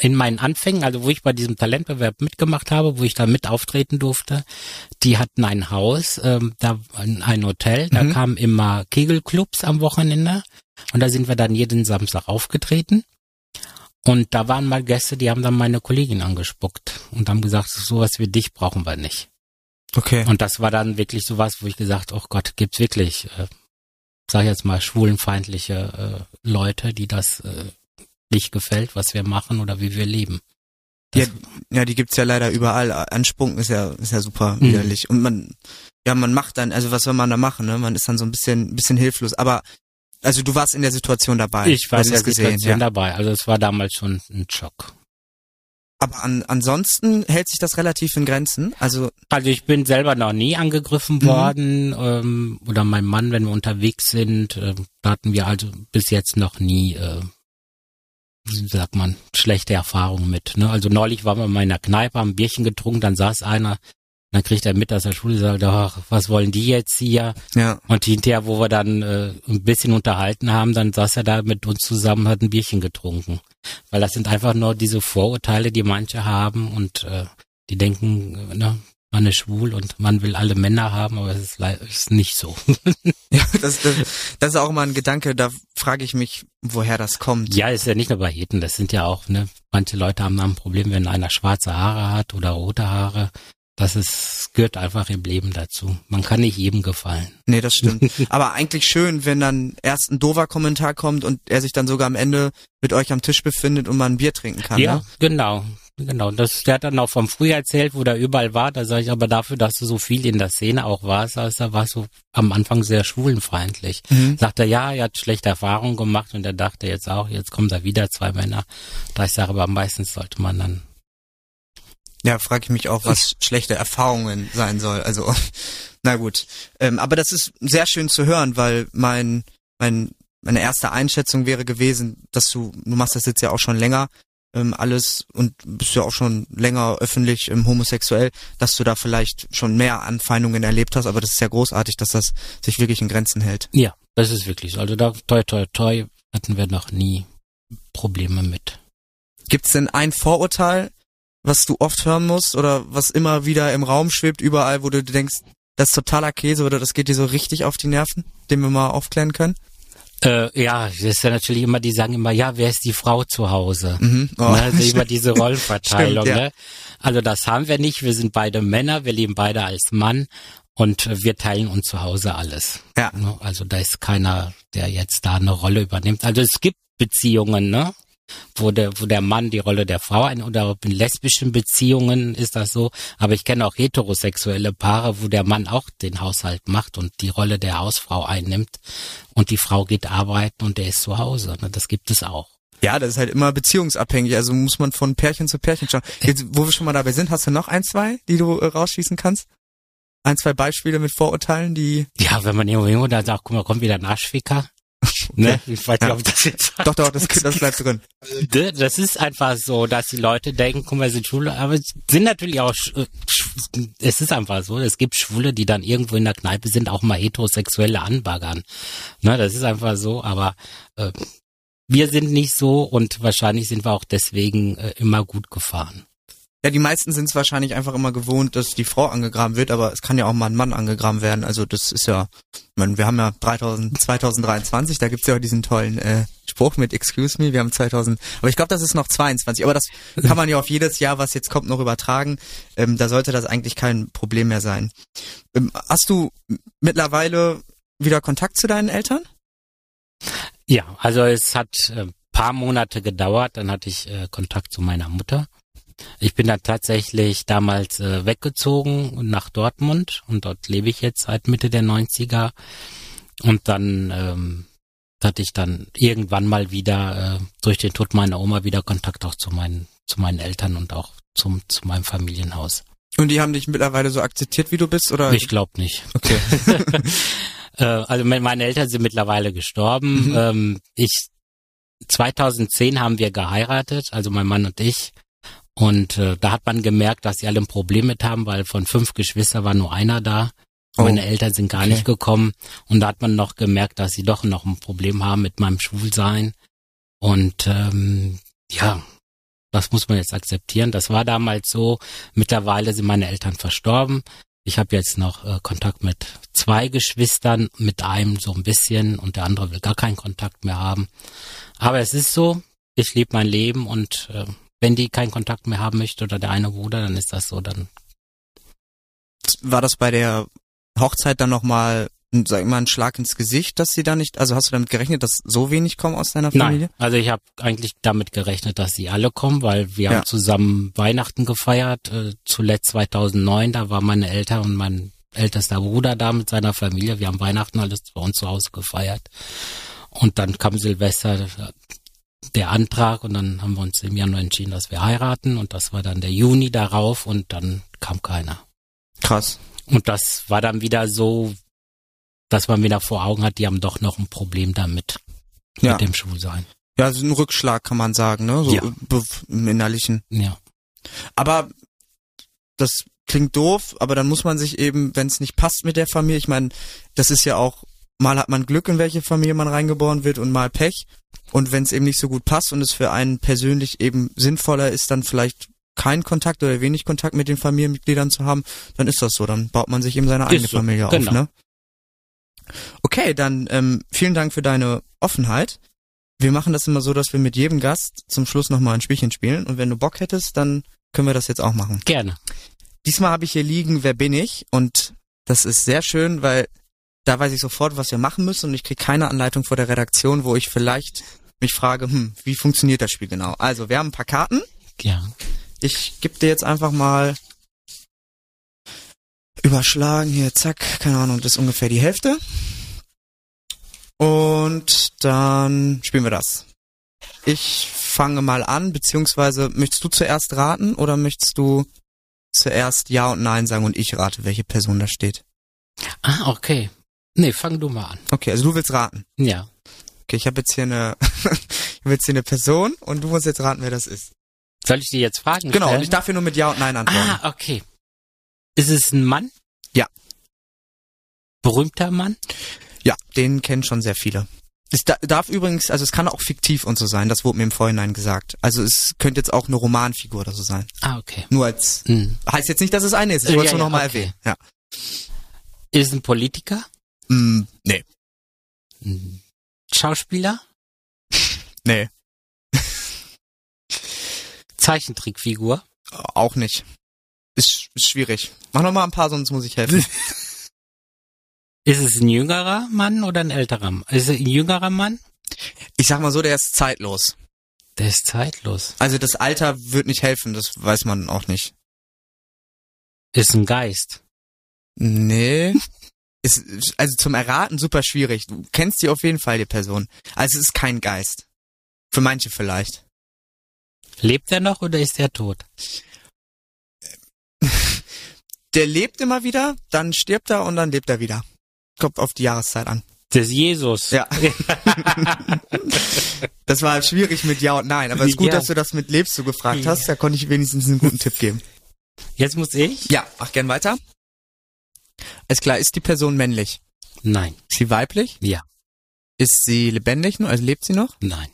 in meinen Anfängen, also wo ich bei diesem Talentbewerb mitgemacht habe, wo ich da mit auftreten durfte. Die hatten ein Haus, ähm, da ein ein Hotel, da Mhm. kamen immer Kegelclubs am Wochenende und da sind wir dann jeden Samstag aufgetreten. Und da waren mal Gäste, die haben dann meine Kollegin angespuckt und haben gesagt, sowas wie dich brauchen wir nicht. Okay. Und das war dann wirklich sowas, wo ich gesagt, oh Gott, gibt's wirklich, äh, sag ich jetzt mal, schwulenfeindliche äh, Leute, die das äh, nicht gefällt, was wir machen oder wie wir leben. Das, Ja, die gibt's ja leider überall. Ansprung ist ja, ist ja super Mhm. widerlich. Und man, ja, man macht dann, also was soll man da machen, ne? Man ist dann so ein bisschen, bisschen hilflos. Aber, also du warst in der Situation dabei. ich war in der es gesehen, Situation ja. dabei. Also es war damals schon ein Schock. Aber an, ansonsten hält sich das relativ in Grenzen. Also, Also ich bin selber noch nie angegriffen Mhm. worden ähm, oder mein Mann, wenn wir unterwegs sind, äh, da hatten wir also bis jetzt noch nie, äh, wie sagt man, schlechte Erfahrungen mit. Ne? Also neulich waren wir mal in einer Kneipe, haben Bierchen getrunken, dann saß einer, dann kriegt er mit aus der Schule, sagt, ach, was wollen die jetzt hier? ja. Und hinterher, wo wir dann äh, ein bisschen unterhalten haben, dann saß er da mit uns zusammen, hat ein Bierchen getrunken. Weil das sind einfach nur diese Vorurteile, die manche haben und äh, die denken, äh, ne, man ist schwul und man will alle Männer haben, aber es ist, ist nicht so. <laughs> Ja, das, das, das ist auch mal ein Gedanke, da frage ich mich, woher das kommt. ja, ist ja nicht nur bei Heten, das sind ja auch, ne, manche Leute haben dann ein Problem, wenn einer schwarze Haare hat oder rote Haare. Das ist, gehört einfach im Leben dazu. Man kann nicht jedem gefallen. Nee, das stimmt. <laughs> Aber eigentlich schön, wenn dann erst ein dover Kommentar kommt und er sich dann sogar am Ende mit euch am Tisch befindet und mal ein Bier trinken kann. ja, Ne? genau. Genau, das, der hat dann auch vom Frühjahr erzählt, wo der überall war. Da sage ich aber dafür, dass du so viel in der Szene auch warst, also da warst du am Anfang sehr schwulenfeindlich. Mhm. Sagt er, ja, er hat schlechte Erfahrungen gemacht und er dachte jetzt auch, jetzt kommen da wieder zwei Männer. Da ich sage, aber meistens sollte man dann Ja, frage ich mich auch, was schlechte Erfahrungen sein soll. Also, <laughs> na gut. Ähm, aber das ist sehr schön zu hören, weil mein, mein, meine erste Einschätzung wäre gewesen, dass du, du machst das jetzt ja auch schon länger, ähm, alles und bist ja auch schon länger öffentlich ähm, homosexuell, dass du da vielleicht schon mehr Anfeindungen erlebt hast, aber das ist ja großartig, dass das sich wirklich in Grenzen hält. Ja, das ist wirklich so. Also da, toi, toi, toi, hatten wir noch nie Probleme mit. Gibt's denn ein Vorurteil, was du oft hören musst oder was immer wieder im Raum schwebt, überall, wo du denkst, das ist totaler Käse oder das geht dir so richtig auf die Nerven, den wir mal aufklären können? Äh, ja, das ist ja natürlich immer, die sagen immer, ja, wer ist die Frau zu Hause? Mhm. Oh. Ne, also immer diese <laughs> Rollenverteilung. Stimmt, ja. ne? Also das haben wir nicht. Wir sind beide Männer, wir leben beide als Mann und wir teilen uns zu Hause alles. Ja. Ne? Also da ist keiner, der jetzt da eine Rolle übernimmt. Also es gibt Beziehungen, ne? Wo der, wo der Mann die Rolle der Frau ein oder in lesbischen Beziehungen ist das so. Aber ich kenne auch heterosexuelle Paare, wo der Mann auch den Haushalt macht und die Rolle der Hausfrau einnimmt und die Frau geht arbeiten und der ist zu Hause. Ne? Das gibt es auch. Ja, das ist halt immer beziehungsabhängig, also muss man von Pärchen zu Pärchen schauen. Jetzt, wo wir schon mal dabei sind, hast du noch ein, zwei, die du äh, rausschießen kannst? Ein, zwei Beispiele mit Vorurteilen, die... Ja, wenn man irgendwo dann sagt, guck mal, kommt wieder ein Arschficker. <laughs> Ne? Ich weiß nicht, Ja. ob das jetzt. <laughs> Doch, doch, das, das bleibt drin. Das ist einfach so, dass die Leute denken, guck mal, wir sind Schwule, aber es sind natürlich auch, es ist einfach so, es gibt Schwule, die dann irgendwo in der Kneipe sind, auch mal heterosexuelle anbaggern. Ne, das ist einfach so, aber äh, wir sind nicht so und wahrscheinlich sind wir auch deswegen äh, immer gut gefahren. Ja, die meisten sind es wahrscheinlich einfach immer gewohnt, dass die Frau angegraben wird, aber es kann ja auch mal ein Mann angegraben werden. Also das ist ja, ich meine, wir haben ja 3000, 2023, da gibt's ja auch diesen tollen äh, Spruch mit Excuse me, wir haben 2000, aber ich glaube, das ist noch 22, aber das kann man ja auf jedes Jahr, was jetzt kommt, noch übertragen. Ähm, da sollte das eigentlich kein Problem mehr sein. Ähm, hast du mittlerweile wieder Kontakt zu deinen Eltern? Ja, also es hat äh, paar Monate gedauert, dann hatte ich äh, Kontakt zu meiner Mutter. Ich bin dann tatsächlich damals äh, weggezogen nach Dortmund und dort lebe ich jetzt seit Mitte der 90er. Und dann ähm, hatte ich dann irgendwann mal wieder äh, durch den Tod meiner Oma wieder Kontakt auch zu meinen zu meinen Eltern und auch zum zu meinem Familienhaus. Und die haben dich mittlerweile so akzeptiert, wie du bist, oder? Ich glaube nicht. Okay. <laughs> Äh, also me- meine Eltern sind mittlerweile gestorben. Mhm. Ähm, ich 2010 haben wir geheiratet, also mein Mann und ich. Und äh, da hat man gemerkt, dass sie alle ein Problem mit haben, weil von fünf Geschwistern war nur einer da. Oh. Meine Eltern sind gar Okay. nicht gekommen. Und da hat man noch gemerkt, dass sie doch noch ein Problem haben mit meinem Schwulsein. Und ähm, ja, das muss man jetzt akzeptieren. Das war damals so. Mittlerweile sind meine Eltern verstorben. Ich habe jetzt noch äh, Kontakt mit zwei Geschwistern, mit einem so ein bisschen und der andere will gar keinen Kontakt mehr haben. Aber es ist so, ich lebe mein Leben und äh, wenn die keinen Kontakt mehr haben möchte oder der eine Bruder, dann ist das so, dann war das bei der Hochzeit dann nochmal, sag ich mal, ein Schlag ins Gesicht, dass sie da nicht, also hast du damit gerechnet, dass so wenig kommen aus deiner Familie? Nein, also ich habe eigentlich damit gerechnet, dass sie alle kommen, weil wir Ja. haben zusammen Weihnachten gefeiert, äh, zuletzt 2009, da war meine Eltern und mein ältester Bruder da mit seiner Familie, wir haben Weihnachten alles bei uns zu Hause gefeiert und dann kam Silvester der Antrag und dann haben wir uns im Januar entschieden, dass wir heiraten und das war dann der Juni darauf und dann kam keiner. Krass. Und das war dann wieder so, dass man wieder vor Augen hat, die haben doch noch ein Problem damit, Ja. mit dem Schwulsein. Ja, so ein Rückschlag kann man sagen, ne? So Ja. im Innerlichen. Ja. Aber das klingt doof, aber dann muss man sich eben, wenn es nicht passt mit der Familie, ich meine, das ist ja auch, mal hat man Glück, in welche Familie man reingeboren wird und mal Pech. Und wenn es eben nicht so gut passt und es für einen persönlich eben sinnvoller ist, dann vielleicht keinen Kontakt oder wenig Kontakt mit den Familienmitgliedern zu haben, dann ist das so. Dann baut man sich eben seine eigene so, Familie genau. auf, ne? Okay, dann ähm, vielen Dank für deine Offenheit. Wir machen das immer so, dass wir mit jedem Gast zum Schluss nochmal ein Spielchen spielen. Und wenn du Bock hättest, dann können wir das jetzt auch machen. Gerne. Diesmal habe ich hier liegen, wer bin ich? Und das ist sehr schön, weil da weiß ich sofort, was wir machen müssen und ich kriege keine Anleitung vor der Redaktion, wo ich vielleicht mich frage, hm, wie funktioniert das Spiel genau? Also, wir haben ein paar Karten. Ja. Ich gebe dir jetzt einfach mal überschlagen hier, zack, keine Ahnung, das ist ungefähr die Hälfte. Und dann spielen wir das. Ich fange mal an, beziehungsweise möchtest du zuerst raten oder möchtest du zuerst Ja und Nein sagen und ich rate, welche Person da steht? Ah, okay. Nee, fang du mal an. Okay, also du willst raten. Ja. Okay, ich habe jetzt hier eine, <laughs> ich habe jetzt hier eine Person und du musst jetzt raten, wer das ist. Soll ich dir jetzt Fragen Genau, und stellen? ich darf hier nur mit Ja und Nein antworten. ah, okay. Ist es ein Mann? Ja. Berühmter Mann? Ja, den kennen schon sehr viele. Es da, darf übrigens, also es kann auch fiktiv und so sein, das wurde mir im Vorhinein gesagt. Also es könnte jetzt auch eine Romanfigur oder so sein. Ah, okay. Nur als, Hm. heißt jetzt nicht, dass es eine ist, ich wollte es nur ja, nochmal okay. erwähnen. Ja. Ist es ein Politiker? Mm, nee, Schauspieler? nee, <laughs> Zeichentrickfigur? auch nicht. Ist, ist schwierig. Mach noch mal ein paar, sonst muss ich helfen. <laughs> Ist es ein jüngerer Mann oder ein älterer Mann? Ist es ein jüngerer Mann? Ich sag mal so, der ist zeitlos. Der ist zeitlos. Also das Alter wird nicht helfen, das weiß man auch nicht. Ist ein Geist. Nee. <laughs> Ist, also zum Erraten super schwierig. Du kennst die auf jeden Fall, die Person. Also es ist kein Geist. Für manche vielleicht. Lebt er noch oder ist er tot? <laughs> Der lebt immer wieder, dann stirbt er und dann lebt er wieder. Kommt auf die Jahreszeit an. Das ist Jesus. Ja. <laughs> Das war schwierig mit Ja und Nein, aber es ist gut, Ja. dass du das mit lebst du gefragt hast. Da konnte ich wenigstens einen guten Tipp geben. Jetzt muss ich? Ja, mach gern weiter. Ist klar, ist die Person männlich? Nein. Ist sie weiblich? Ja. Ist sie lebendig noch? Also lebt sie noch? Nein.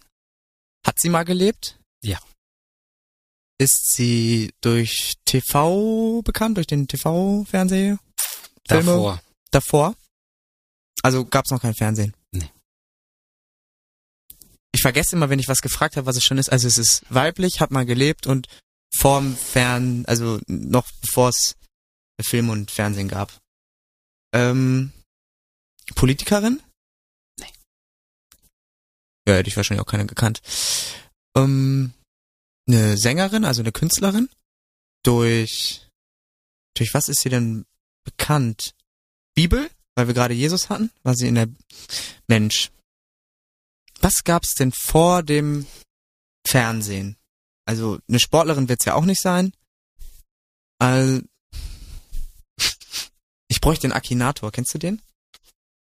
Hat sie mal gelebt? Ja. Ist sie durch TV bekannt, durch den TV-Fernseher? Filme? Davor. Davor? Also gab's noch kein Fernsehen? Nee. Ich vergesse immer, wenn ich was gefragt habe, was es schon ist. Also es ist weiblich, hat mal gelebt und vorm Fern, also noch bevor es Film und Fernsehen gab. Ähm, Politikerin? Nee. Ja, hätte ich wahrscheinlich auch keine gekannt. Ähm, eine Sängerin, also eine Künstlerin? Durch, durch was ist sie denn bekannt? Bibel? Weil wir gerade Jesus hatten? War sie in der, Mensch. Was gab's denn vor dem Fernsehen? Also, eine Sportlerin wird's ja auch nicht sein. Also, bräuchte den Akinator, kennst du den?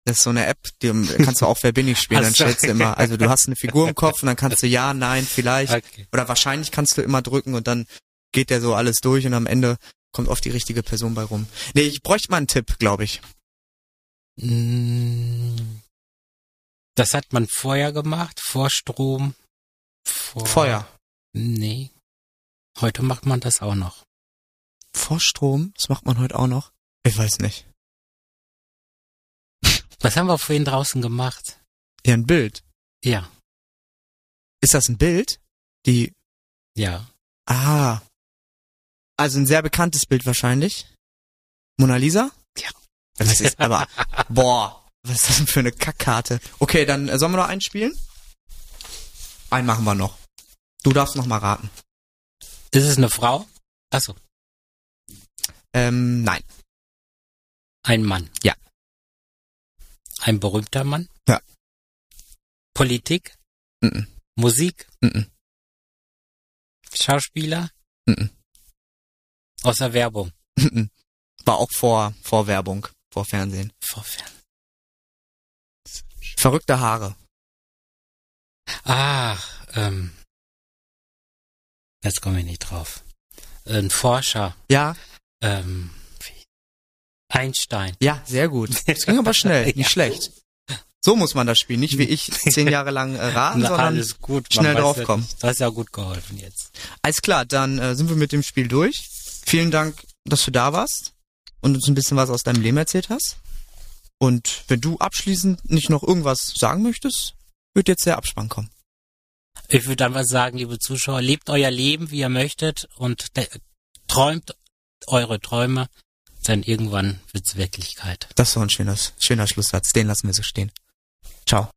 Das ist so eine App, die kannst du auch Wer bin ich spielen, dann stellst du <laughs> immer, also du hast eine Figur im Kopf und dann kannst du ja, nein, vielleicht Okay. oder wahrscheinlich kannst du immer drücken und dann geht der so alles durch und am Ende kommt oft die richtige Person bei rum. Nee, ich bräuchte mal einen Tipp, glaube ich. Mm, Das hat man vorher gemacht, vor Strom. Vor Feuer. Nee. Heute macht man das auch noch. Vor Strom? Das macht man heute auch noch? Ich weiß nicht. <laughs> Was haben wir vorhin draußen gemacht? Ja, ein Bild. Ja, Ist das ein Bild? Die, ja. ah. Also ein sehr bekanntes Bild wahrscheinlich. Mona Lisa? Ja. Das ist <laughs> aber, boah, was ist das denn für eine Kackkarte? Okay, dann äh, sollen wir noch einen spielen? Einen machen wir noch. Du darfst noch mal raten. Ist es eine Frau? Achso, Ähm, nein. Ein Mann. Ja. Ein berühmter Mann? Ja. Politik? Mhm. Musik? Mhm. Schauspieler? Mhm. Aus der Werbung? Mhm. War auch vor, vor Werbung, vor Fernsehen. Vorfern. Verrückte Haare. Ach, ähm. Jetzt komme ich nicht drauf. Ein Forscher. Ja, Ähm. Einstein. ja, sehr gut. Das ging aber schnell, <laughs> nicht Ja. schlecht. So muss man das spielen, nicht wie ich zehn Jahre lang äh, raten, Na, sondern gut. schnell draufkommen. Ja, du hast ja gut geholfen jetzt. Alles klar, dann äh, sind wir mit dem Spiel durch. Vielen Dank, dass du da warst und uns ein bisschen was aus deinem Leben erzählt hast. Und wenn du abschließend nicht noch irgendwas sagen möchtest, wird jetzt der Abspann kommen. Ich würde einfach sagen, liebe Zuschauer, lebt euer Leben, wie ihr möchtet und träumt eure Träume, denn irgendwann wird's Wirklichkeit. Das ist doch ein schönes, schöner Schlusssatz. Den lassen wir so stehen. Ciao.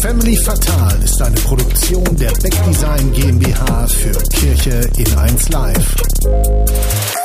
Family Fatal ist eine Produktion der Beck Design GmbH für Kirche in 1 Live.